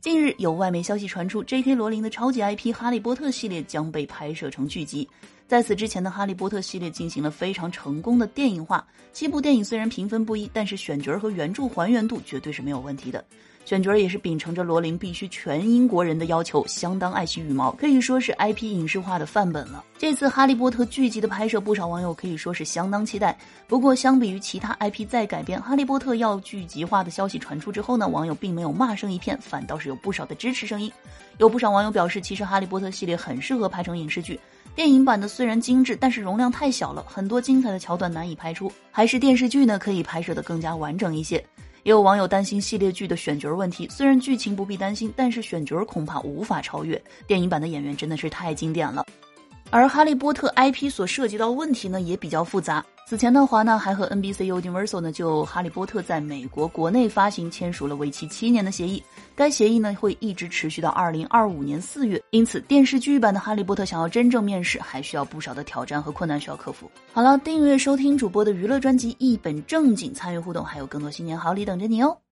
近日有外媒消息传出，J.K. 罗琳的超级 IP《哈利波特》系列将被拍摄成剧集。在此之前的《哈利波特》系列进行了非常成功的电影化，七部电影虽然评分不一，但是选角和原著还原度绝对是没有问题的。选角也是秉承着罗琳必须全英国人的要求，相当爱惜羽毛，可以说是 IP 影视化的范本了。这次《哈利波特》剧集的拍摄，不少网友可以说是相当期待。不过，相比于其他 IP 再改编，《哈利波特》要剧集化的消息传出之后呢，网友并没有骂声一片，反倒是有不少的支持声音。有不少网友表示，其实《哈利波特》系列很适合拍成影视剧。电影版的虽然精致，但是容量太小了，很多精彩的桥段难以拍出，还是电视剧呢可以拍摄的更加完整一些。也有网友担心系列剧的选角问题，虽然剧情不必担心，但是选角恐怕无法超越电影版的演员，真的是太经典了。而《哈利波特》IP 所涉及到问题呢，也比较复杂。此前呢，华纳还和 NBC Universal 呢就《哈利波特》在美国国内发行签署了为期七年的协议，该协议呢会一直持续到二零二五年四月。因此，电视剧版的《哈利波特》想要真正面世，还需要不少的挑战和困难需要克服。好了，订阅收听主播的娱乐专辑，一本正经参与互动，还有更多新年好礼等着你哦。